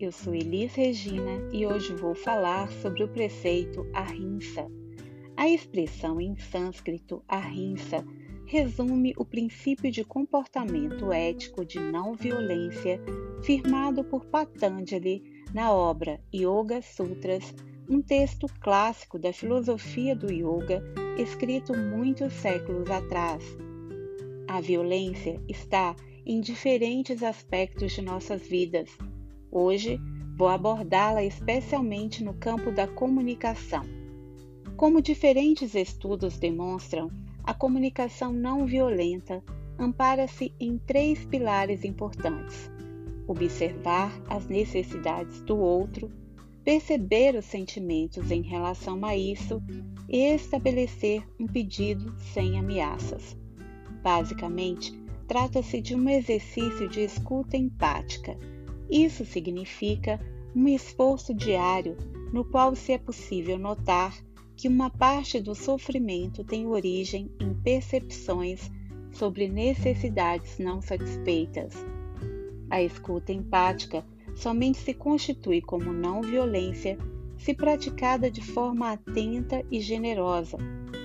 eu sou Elis Regina e hoje vou falar sobre o preceito ahimsa. A expressão em sânscrito ahimsa resume o princípio de comportamento ético de não violência firmado por Patanjali na obra Yoga Sutras, um texto clássico da filosofia do yoga escrito muitos séculos atrás. A violência está em diferentes aspectos de nossas vidas. Hoje vou abordá-la especialmente no campo da comunicação. Como diferentes estudos demonstram, a comunicação não violenta ampara-se em três pilares importantes: observar as necessidades do outro, perceber os sentimentos em relação a isso e estabelecer um pedido sem ameaças. Basicamente, trata-se de um exercício de escuta empática. Isso significa um esforço diário no qual se é possível notar que uma parte do sofrimento tem origem em percepções sobre necessidades não satisfeitas. A escuta empática somente se constitui como não violência se praticada de forma atenta e generosa,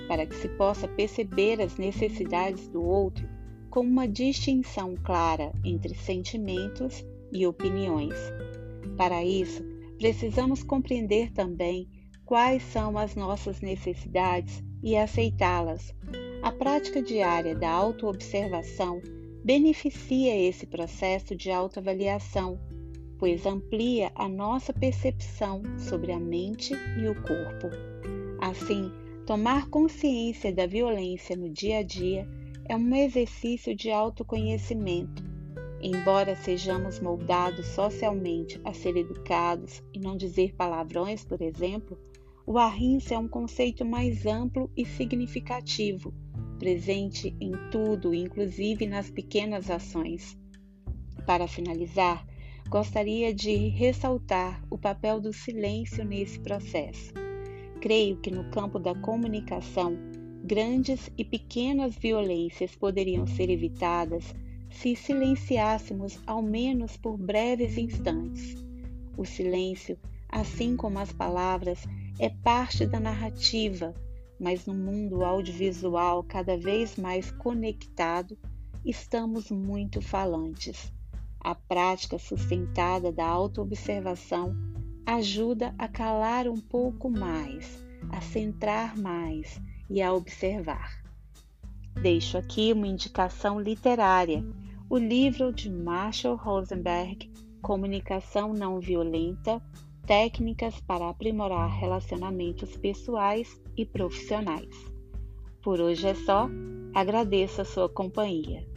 para que se possa perceber as necessidades do outro com uma distinção clara entre sentimentos e opiniões. Para isso, precisamos compreender também quais são as nossas necessidades e aceitá-las. A prática diária da autoobservação beneficia esse processo de autoavaliação, pois amplia a nossa percepção sobre a mente e o corpo. Assim, tomar consciência da violência no dia a dia é um exercício de autoconhecimento. Embora sejamos moldados socialmente a ser educados e não dizer palavrões, por exemplo, o ahimsa é um conceito mais amplo e significativo, presente em tudo, inclusive nas pequenas ações. Para finalizar, gostaria de ressaltar o papel do silêncio nesse processo. Creio que no campo da comunicação, grandes e pequenas violências poderiam ser evitadas se silenciássemos ao menos por breves instantes. O silêncio, assim como as palavras, é parte da narrativa, mas no mundo audiovisual cada vez mais conectado, estamos muito falantes. A prática sustentada da autoobservação ajuda a calar um pouco mais, a centrar mais e a observar. Deixo aqui uma indicação literária, o livro de Marshall Rosenberg, Comunicação Não Violenta, Técnicas para Aprimorar Relacionamentos Pessoais e Profissionais. Por hoje é só, agradeço a sua companhia.